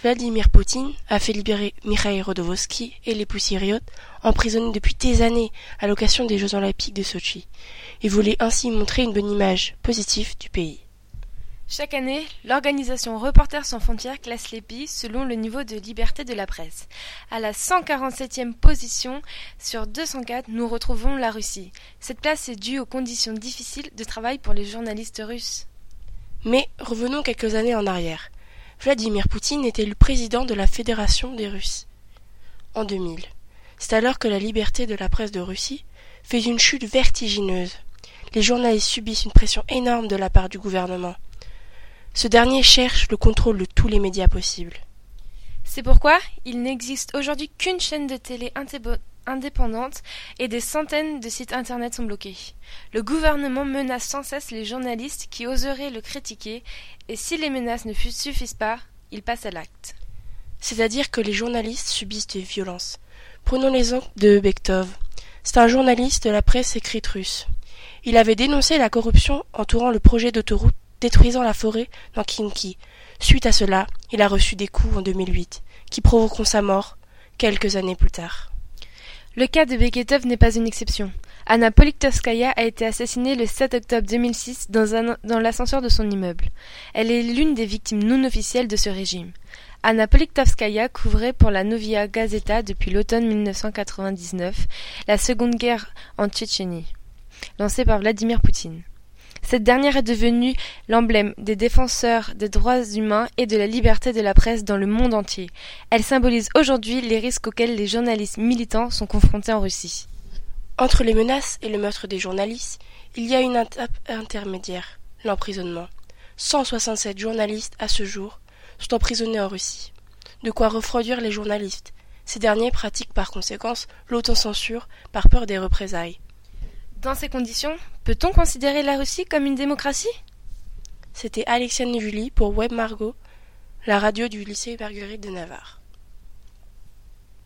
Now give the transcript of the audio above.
Vladimir Poutine a fait libérer Mikhail Rodovsky et les poussiériotes, emprisonnés depuis des années à l'occasion des Jeux olympiques de Sochi, et voulait ainsi montrer une bonne image positive du pays. Chaque année, l'organisation Reporters sans frontières classe les pays selon le niveau de liberté de la presse. À la 147e position sur 204, nous retrouvons la Russie. Cette place est due aux conditions difficiles de travail pour les journalistes russes. Mais revenons quelques années en arrière. Vladimir Poutine est élu président de la Fédération des Russes en 2000. C'est alors que la liberté de la presse de Russie fait une chute vertigineuse. Les journalistes subissent une pression énorme de la part du gouvernement. Ce dernier cherche le contrôle de tous les médias possibles. C'est pourquoi il n'existe aujourd'hui qu'une chaîne de télé indépendante et des centaines de sites internet sont bloqués. Le gouvernement menace sans cesse les journalistes qui oseraient le critiquer et si les menaces ne suffisent pas, il passe à l'acte. C'est-à-dire que les journalistes subissent des violences. Prenons l'exemple de Bektov. C'est un journaliste de la presse écrite russe. Il avait dénoncé la corruption entourant le projet d'autoroute détruisant la forêt dans Kinki. Suite à cela, il a reçu des coups en 2008, qui provoqueront sa mort quelques années plus tard. Le cas de Beketov n'est pas une exception. Anna Politkovskaya a été assassinée le 7 octobre 2006 dans, dans l'ascenseur de son immeuble. Elle est l'une des victimes non officielles de ce régime. Anna Politkovskaya couvrait pour la Novia Gazeta depuis l'automne 1999 la seconde guerre en Tchétchénie, lancée par Vladimir Poutine. Cette dernière est devenue l'emblème des défenseurs des droits humains et de la liberté de la presse dans le monde entier. Elle symbolise aujourd'hui les risques auxquels les journalistes militants sont confrontés en Russie. Entre les menaces et le meurtre des journalistes, il y a une étape intermédiaire, l'emprisonnement. 167 journalistes à ce jour sont emprisonnés en Russie. De quoi refroidir les journalistes. Ces derniers pratiquent par conséquence l'autocensure par peur des représailles. Dans ces conditions, peut-on considérer la Russie comme une démocratie? C'était Alexiane Julie pour Web Margot, la radio du lycée Marguerite de Navarre.